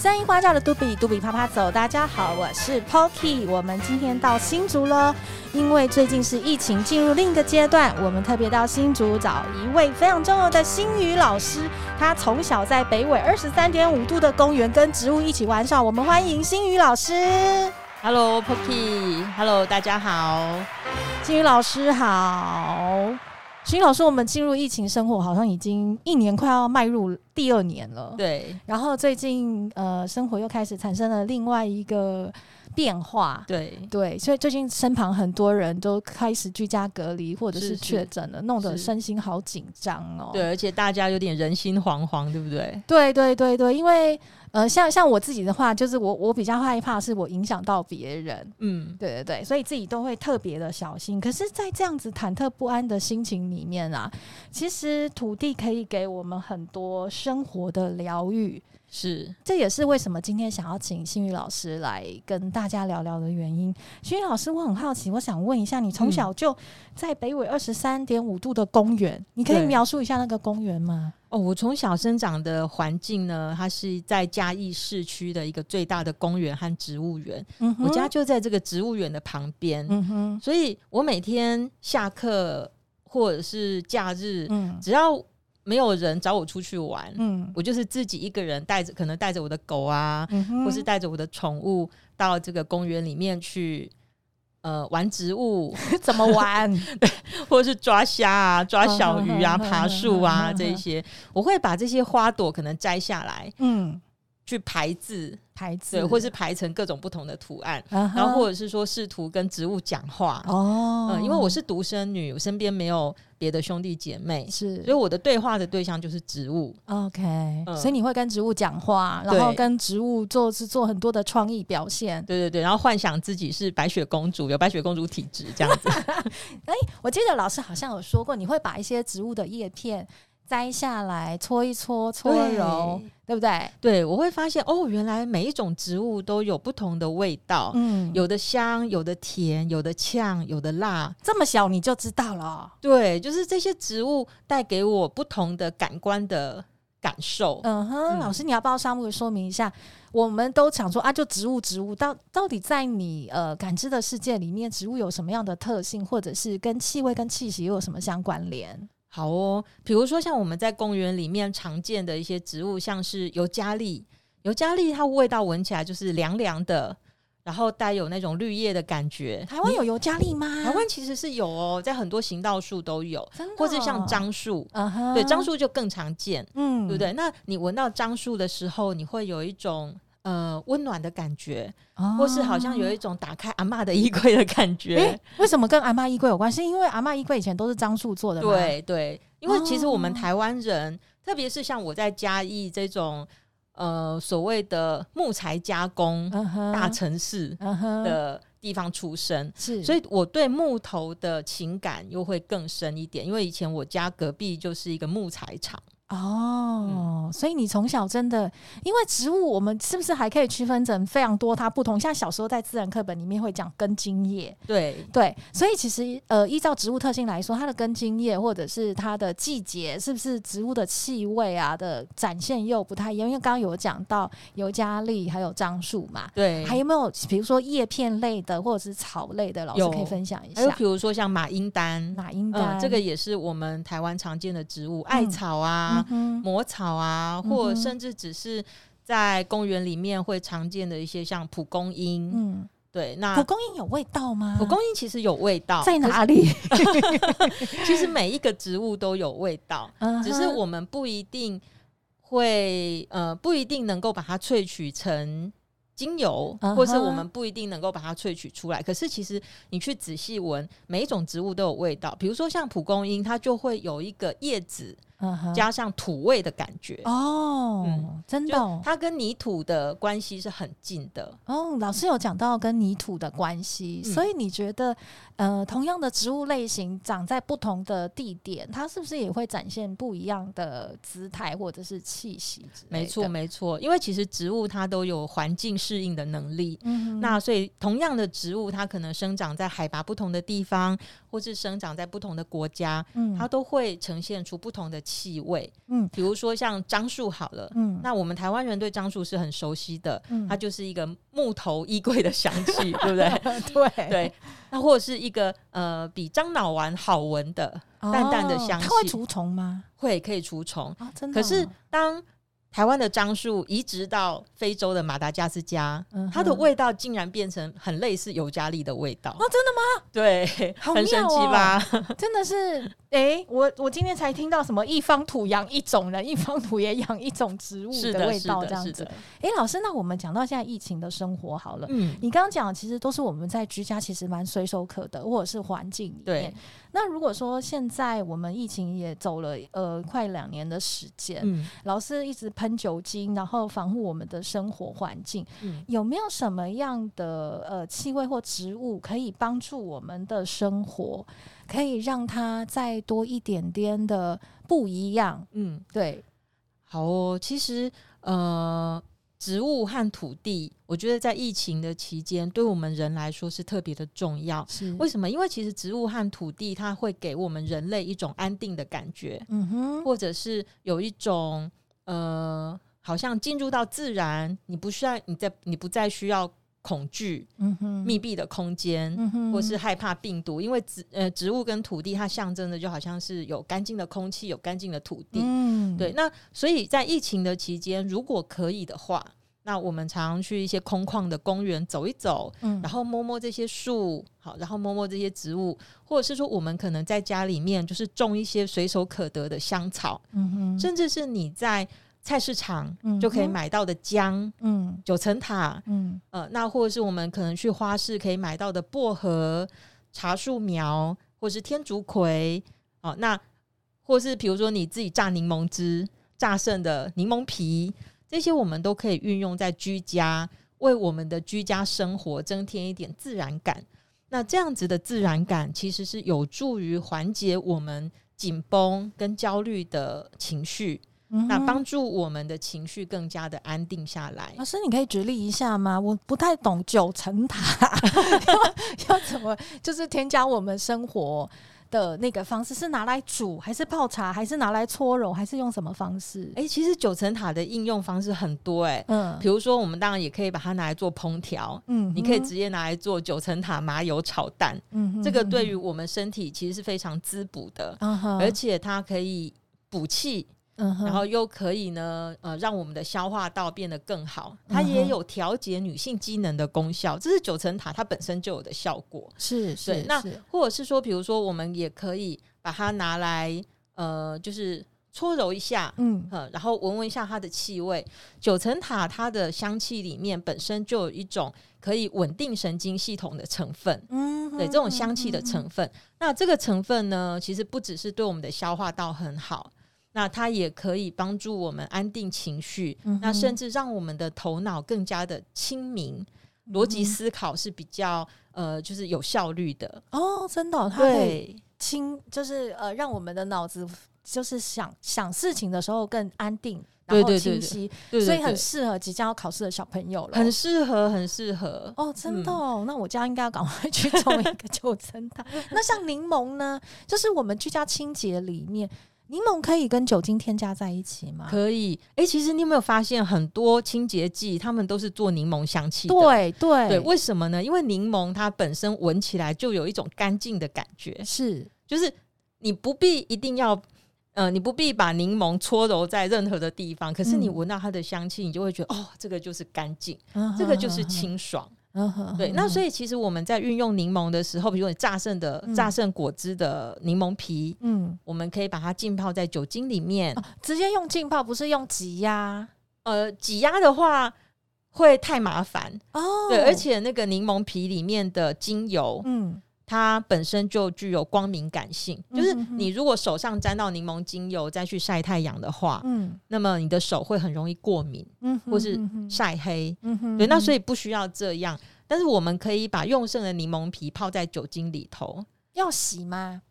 声音花轿的杜比，杜比啪啪走。大家好，我是 Poki。我们今天到新竹了，因为最近是疫情进入另一个阶段，我们特别到新竹找一位非常重要的新宇老师。他从小在北纬二十三点五度的公园跟植物一起玩耍。我们欢迎新宇老师。Hello Poki。Hello，大家好。新宇老师好。星宇老师，我们进入疫情生活，好像已经一年快要迈入第二年了。对，然后最近呃，生活又开始产生了另外一个变化。对对，所以最近身旁很多人都开始居家隔离，或者是确诊了，弄得身心好紧张哦。对，而且大家有点人心惶惶，对不对？对对对对，因为。呃，像像我自己的话，就是我我比较害怕是我影响到别人，嗯，对对对，所以自己都会特别的小心。可是，在这样子忐忑不安的心情里面啊，其实土地可以给我们很多生活的疗愈，是，这也是为什么今天想要请新宇老师来跟大家聊聊的原因。新宇老师，我很好奇，我想问一下，你从小就在北纬二十三点五度的公园，嗯，你可以描述一下那个公园吗？哦，我从小生长的环境呢，它是在嘉义市区的一个最大的公园和植物园。嗯，我家就在这个植物园的旁边。嗯哼，所以我每天下课或者是假日，嗯，只要没有人找我出去玩，嗯，我就是自己一个人带着，可能带着我的狗啊，嗯，或是带着我的宠物到这个公园里面去。呃，玩植物 怎么玩？对，或者是抓虾啊、抓小鱼啊、爬树啊这一些，我会把这些花朵可能摘下来，嗯，去排字。排字，对，或是排成各种不同的图案，uh -huh. 然后或者是说试图跟植物讲话哦、oh. 嗯，因为我是独生女，我身边没有别的兄弟姐妹，是，所以我的对话的对象就是植物。OK，、嗯、所以你会跟植物讲话，然后跟植物做是做很多的创意表现，对对对，然后幻想自己是白雪公主，有白雪公主体质这样子。哎，我记得老师好像有说过，你会把一些植物的叶片。摘下来搓一搓，搓揉，对不对？对，我会发现哦，原来每一种植物都有不同的味道，嗯，有的香，有的甜，有的呛，有的辣。这么小你就知道了？对，就是这些植物带给我不同的感官的感受。嗯哼，老师，你要不要稍微说明一下？我们都想说啊，就植物，植物到到底在你呃感知的世界里面，植物有什么样的特性，或者是跟气味、跟气息又有什么相关联？好哦，比如说像我们在公园里面常见的一些植物，像是尤加利，尤加利它味道闻起来就是凉凉的，然后带有那种绿叶的感觉。台湾有尤加利吗？台湾其实是有哦，在很多行道树都有，哦？或者像樟树，uh-huh，对，樟树就更常见，嗯，对不对？那你闻到樟树的时候，你会有一种。呃，温暖的感觉，哦，或是好像有一种打开阿嬷的衣柜的感觉。欸，为什么跟阿嬷衣柜有关系？因为阿嬷衣柜以前都是樟树做的。对对，因为其实我们台湾人，哦，特别是像我在嘉义这种呃所谓的木材加工大城市的地方出生，是，所以我对木头的情感又会更深一点。因为以前我家隔壁就是一个木材厂。哦、嗯，所以你从小真的，因为植物，我们是不是还可以区分成非常多它不同？像小时候在自然课本里面会讲根茎叶，对对，所以其实呃，依照植物特性来说，它的根茎叶或者是它的季节，是不是植物的气味啊的展现又不太一样？因为刚刚有讲到尤加利还有樟树嘛，对，还有没有比如说叶片类的或者是草类的？老师可以分享一下。还有比如说像马英丹，马英丹、嗯、这个也是我们台湾常见的植物，艾草啊。嗯、魔草啊，或甚至只是在公园里面会常见的一些像蒲公英，嗯，对，那蒲公英有味道吗？蒲公英其实有味道，在哪里？其实每一个植物都有味道，只是我们不一定会呃，不一定能够把它萃取成精油，或是我们不一定能够把它萃取出来。可是其实你去仔细闻，每一种植物都有味道。比如说像蒲公英，它就会有一个叶子。加上土味的感觉哦、嗯，真的、哦，它跟泥土的关系是很近的哦。老师有讲到跟泥土的关系、嗯，所以你觉得，呃，同样的植物类型长在不同的地点，它是不是也会展现不一样的姿态或者是气息？没错，没错，因为其实植物它都有环境适应的能力。嗯，那所以同样的植物，它可能生长在海拔不同的地方，或是生长在不同的国家，嗯，它都会呈现出不同的气味，嗯，比如说像樟树好了，嗯，那我们台湾人对樟树是很熟悉的，嗯，它就是一个木头衣柜的香气，对不对？对。对，那或者是一个呃比樟脑丸好闻的淡淡的香气，它会除虫吗？会，可以除虫，哦，真。的。可是当台湾的樟树移植到非洲的马达加斯加，嗯、它的味道竟然变成很类似尤加利的味道。哦，真的吗？对，哦、很神奇吧？真的是，哎、欸，我我今天才听到什么一方土养一种人，一方土也养一种植物的味道，这样子。哎、欸，老师，那我们讲到现在疫情的生活好了，嗯，你刚刚讲其实都是我们在居家，其实蛮随手可得，或者是环境里面。对。那如果说现在我们疫情也走了呃快两年的时间，嗯、老师一直喷酒精，然后防护我们的生活环境，嗯、有没有什么样的呃气味或植物可以帮助我们的生活，可以让它再多一点点的不一样？嗯，对，好哦，其实呃。植物和土地，我觉得在疫情的期间，对我们人来说是特别的重要。是为什么？因为其实植物和土地，它会给我们人类一种安定的感觉，嗯哼，或者是有一种呃，好像进入到自然，你不需要你在，你不再需要恐惧，嗯哼，密闭的空间，嗯哼，或是害怕病毒，因为植呃植物跟土地，它象征的就好像是有干净的空气，有干净的土地，嗯，对。那所以在疫情的期间，如果可以的话，那我们常常去一些空旷的公园走一走，嗯，然后摸摸这些树，好，然后摸摸这些植物，或者是说，我们可能在家里面就是种一些随手可得的香草，嗯哼，甚至是你在菜市场就可以买到的姜，嗯，九层塔，嗯，呃，那或者是我们可能去花市可以买到的薄荷、茶树苗，或者是天竺葵，哦，那或是比如说你自己榨柠檬汁榨剩的柠檬皮。这些我们都可以运用在居家，为我们的居家生活增添一点自然感。那这样子的自然感，其实是有助于缓解我们紧绷跟焦虑的情绪，嗯、那帮助我们的情绪更加的安定下来。老师，你可以举例一下吗？我不太懂九层塔要，要怎么就是添加我们生活的那个方式是拿来煮，还是泡茶，还是拿来搓揉，还是用什么方式？哎、欸，其实九层塔的应用方式很多、欸，诶，嗯，比如说我们当然也可以把它拿来做烹调，嗯，你可以直接拿来做九层塔麻油炒蛋，嗯哼哼，这个对于我们身体其实是非常滋补的，嗯，而且它可以补气。然后又可以呢，呃，让我们的消化道变得更好。它也有调节女性机能的功效，这是九层塔它本身就有的效果。是是，那或者是说，比如说，我们也可以把它拿来，呃，就是搓揉一下，嗯，然后闻闻一下它的气味。九层塔它的香气里面本身就有一种可以稳定神经系统的成分，嗯哼，对，这种香气的成分。那这个成分呢，其实不只是对我们的消化道很好。那它也可以帮助我们安定情绪，嗯、那甚至让我们的头脑更加的清明，逻辑、嗯、思考是比较呃，就是有效率的。哦，真的、哦，它会清，就是呃，让我们的脑子就是想想事情的时候更安定，然后清晰，所以很适合即将要考试的小朋友了，很适合，很适合哦，真的哦，嗯、那我家应该要赶快 去种一个九层塔。那像柠檬呢，就是我们居家清洁里面。柠檬可以跟酒精添加在一起吗？可以。哎、欸，其实你有没有发现很多清洁剂，他们都是做柠檬香气的？对对对，为什么呢？因为柠檬它本身闻起来就有一种干净的感觉，是，就是你不必一定要，呃，你不必把柠檬搓揉在任何的地方，可是你闻到它的香气，你就会觉得，嗯、哦，这个就是干净，嗯、这个就是清爽。嗯哼，对，那所以其实我们在运用柠檬的时候，比如说你榨剩的榨剩果汁的柠檬皮，嗯，我们可以把它浸泡在酒精里面，哦、直接用浸泡，不是用挤压。呃，挤压的话会太麻烦哦。对，而且那个柠檬皮里面的精油，嗯。它本身就具有光敏感性，就是你如果手上沾到柠檬精油再去晒太阳的话，嗯，那么你的手会很容易过敏，嗯，或是晒黑，嗯哼，对，那所以不需要这样，但是我们可以把用剩的柠檬皮泡在酒精里头，要洗吗？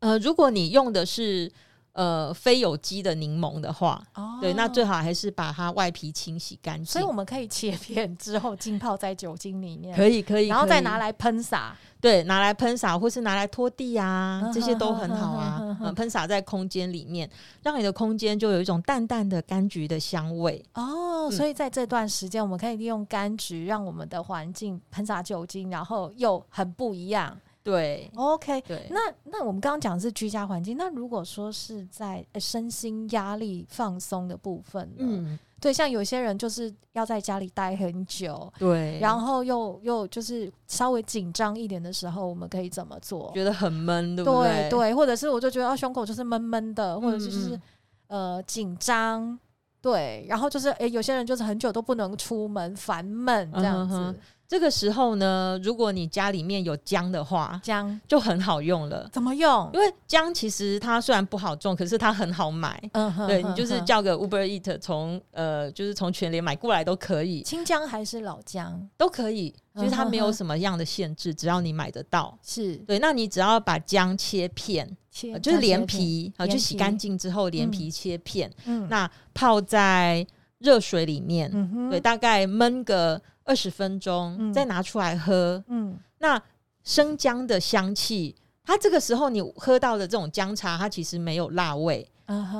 呃，如果你用的是呃非有机的柠檬的话，哦，对，那最好还是把它外皮清洗干净。所以我们可以切片之后浸泡在酒精里面，可以可以，然后再拿来喷洒。对，拿来喷洒或是拿来拖地啊，嗯、这些都很好啊。嗯，嗯，喷洒在空间里面，让你的空间就有一种淡淡的柑橘的香味。哦，所以在这段时间，我们可以利用柑橘，让我们的环境喷洒酒精，然后又很不一样。对，OK，对。那那我们刚刚讲的是居家环境，那如果说是在身心压力放松的部分呢？嗯。对，像有些人就是要在家里待很久，对，然后又又就是稍微紧张一点的时候，我们可以怎么做？觉得很闷，对不对？对对，或者是我就觉得啊，胸口就是闷闷的，或者就是嗯嗯呃紧张，对，然后就是诶，有些人就是很久都不能出门，烦闷这样子。嗯这个时候呢，如果你家里面有姜的话，姜就很好用了。怎么用？因为姜其实它虽然不好种，可是它很好买。嗯哼，对，你就是叫个 Uber Eat 从呃，就是从全联买过来都可以。青姜还是老姜都可以，其实它没有什么样的限制，只要你买得到。是对，那你只要把姜切片，切就是连皮啊，就洗干净之后连皮切片。嗯，那泡在热水里面，对，大概焖个。二十分钟，嗯、再拿出来喝。嗯，那生姜的香气，它这个时候你喝到的这种姜茶，它其实没有辣味，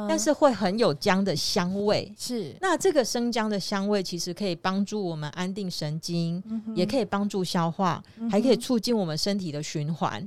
但是会很有姜的香味。是，那这个生姜的香味其实可以帮助我们安定神经，嗯、也可以帮助消化，嗯、还可以促进我们身体的循环。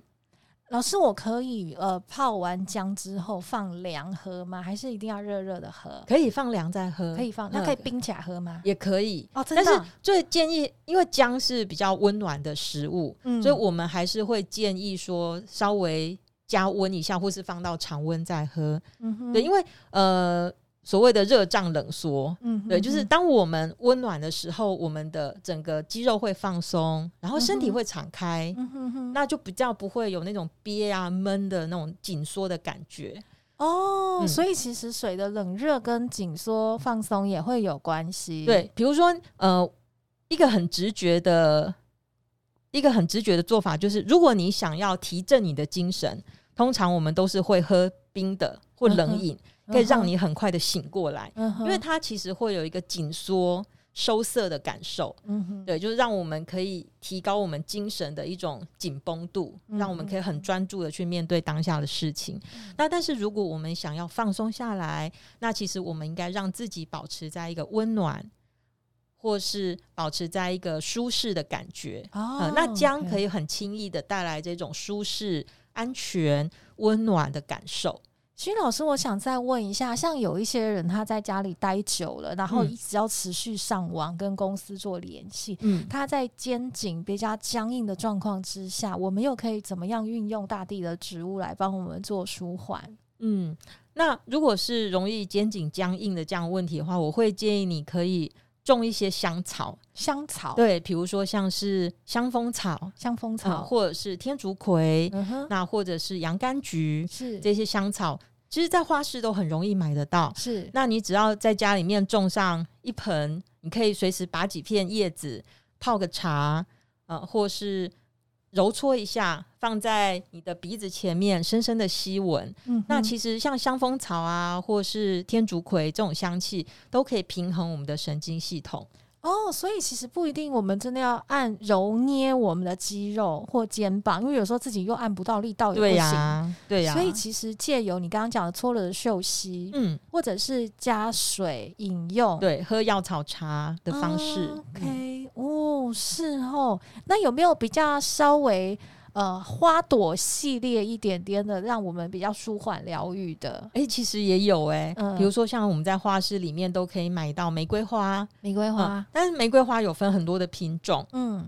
老师，我可以呃泡完姜之后放凉喝吗？还是一定要热热的喝？可以放凉再喝，可以放，那可以冰起来喝吗？也可以哦，真的。但是最建议，因为姜是比较温暖的食物，嗯，所以我们还是会建议说稍微加温一下，或是放到常温再喝。嗯哼，对，因为呃。所谓的热胀冷缩，嗯哼哼，对，就是当我们温暖的时候，我们的整个肌肉会放松，然后身体会敞开，嗯哼哼，那就比较不会有那种憋啊闷的那种紧缩的感觉。哦，嗯、所以其实水的冷热跟紧缩放松也会有关系。对，比如说，呃，一个很直觉的，一个很直觉的做法就是，如果你想要提振你的精神，通常我们都是会喝冰的或冷饮。嗯可以让你很快的醒过来，嗯、因为它其实会有一个紧缩、收涩的感受。嗯，对，就是让我们可以提高我们精神的一种紧绷度，嗯、让我们可以很专注的去面对当下的事情。嗯、那但是如果我们想要放松下来，那其实我们应该让自己保持在一个温暖，或是保持在一个舒适的感觉。哦、呃，那姜可以很轻易的带来这种舒适、安全、温暖的感受。徐老师，我想再问一下，像有一些人他在家里待久了，然后一直要持续上网跟公司做联系，嗯，他在肩颈比较僵硬的状况之下，我们又可以怎么样运用大地的植物来帮我们做舒缓？嗯，那如果是容易肩颈僵硬的这样问题的话，我会建议你可以种一些香草，香草，对，比如说像是香蜂草、香蜂草，嗯、或者是天竺葵，那或者是洋甘菊，是这些香草。其实，在花市都很容易买得到。是，那你只要在家里面种上一盆，你可以随时拔几片叶子泡个茶，呃，或是揉搓一下，放在你的鼻子前面，深深的吸闻。嗯，那其实像香蜂草啊，或是天竺葵这种香气，都可以平衡我们的神经系统。哦，所以其实不一定，我们真的要按揉捏我们的肌肉或肩膀，因为有时候自己又按不到力道也不行。对呀、啊，对呀、啊。所以其实借由你刚刚讲的搓了的嗅息，嗯，或者是加水饮用，对，喝药草茶的方式。啊、OK，哦，是哦。那有没有比较稍微？呃，花朵系列一点点的，让我们比较舒缓疗愈的。哎、欸，其实也有哎、欸，嗯、比如说像我们在花市里面都可以买到玫瑰花，玫瑰花、嗯。但是玫瑰花有分很多的品种，嗯，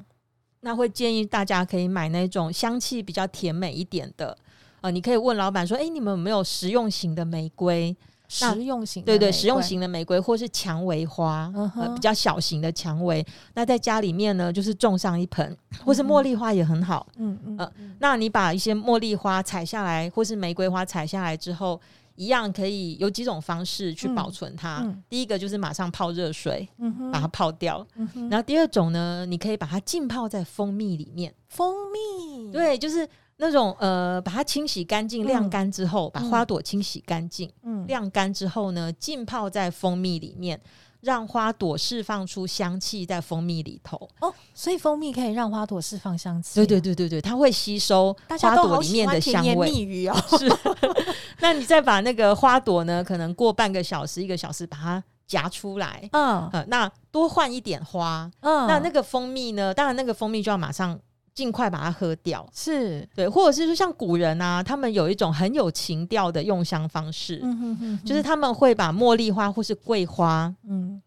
那会建议大家可以买那种香气比较甜美一点的。呃，你可以问老板说，哎、欸，你们有没有实用型的玫瑰？实用型对对，实用型的玫瑰或是蔷薇花，嗯、呃，比较小型的蔷薇。那在家里面呢，就是种上一盆，或是茉莉花也很好。嗯嗯，呃，那你把一些茉莉花采下来，或是玫瑰花采下来之后，一样可以有几种方式去保存它。嗯嗯、第一个就是马上泡热水，嗯、把它泡掉。嗯、然后第二种呢，你可以把它浸泡在蜂蜜里面。蜂蜜，对，就是。那种呃，把它清洗干净、晾干之后，把花朵清洗干净，嗯，晾干之后呢，浸泡在蜂蜜里面。让花朵释放出香气在蜂蜜里头哦，所以蜂蜜可以让花朵释放香气。对对对对对，它会吸收花朵里面的香味。蜜语哦，是。那你再把那个花朵呢，可能过半个小时、一个小时，把它夹出来。嗯，呃、那多换一点花。嗯，那那个蜂蜜呢？当然，那个蜂蜜就要马上。尽快把它喝掉，是。对，或者是说像古人啊，他们有一种很有情调的用香方式，嗯哼哼哼，就是他们会把茉莉花或是桂花，嗯，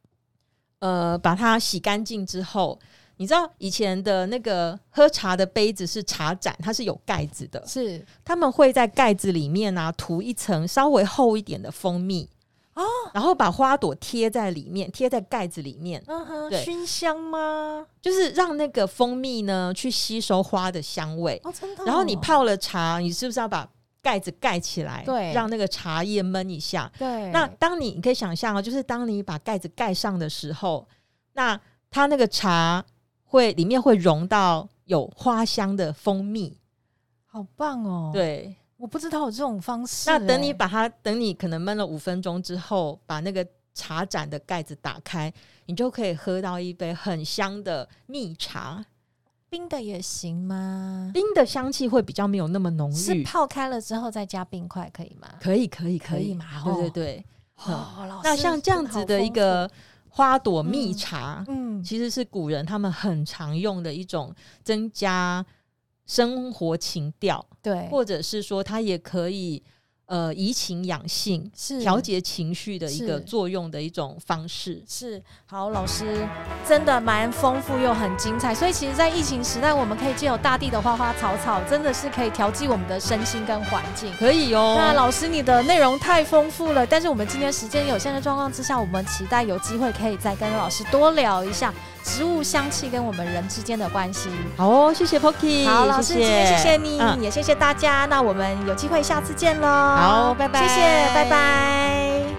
呃，把它洗干净之后，你知道以前的那个喝茶的杯子是茶盏，它是有盖子的，是。他们会在盖子里面啊涂一层稍微厚一点的蜂蜜。哦，然后把花朵贴在里面，贴在盖子里面，嗯哼，对，熏香吗？就是让那个蜂蜜呢去吸收花的香味。哦，真的哦。然后你泡了茶，你是不是要把盖子盖起来？对，让那个茶叶闷一下。对。那当你你可以想象哦，就是当你把盖子盖上的时候，那它那个茶会里面会融到有花香的蜂蜜，好棒哦。对。我不知道有这种方式。那等你把它，等你可能闷了五分钟之后，把那个茶盏的盖子打开，你就可以喝到一杯很香的蜜茶。冰的也行吗？冰的香气会比较没有那么浓郁。是泡开了之后再加冰块可以吗？可以，可以，可以，嘛？对对对。哦，那像这样子的一个花朵蜜茶，嗯，其实是古人他们很常用的一种增加。生活情调，对，或者是说，它也可以。呃，怡情养性是调节情绪的一个作用的一种方式。是，是好，老师真的蛮丰富又很精彩。所以，其实，在疫情时代，我们可以借由大地的花花草草，真的是可以调剂我们的身心跟环境。可以哦。那老师，你的内容太丰富了，但是我们今天时间有限的状况之下，我们期待有机会可以再跟老师多聊一下植物香气跟我们人之间的关系。好哦，谢谢 Poki。好，老师，谢谢今天谢谢你，嗯、也谢谢大家。那我们有机会下次见喽。好，拜拜，谢谢，拜拜。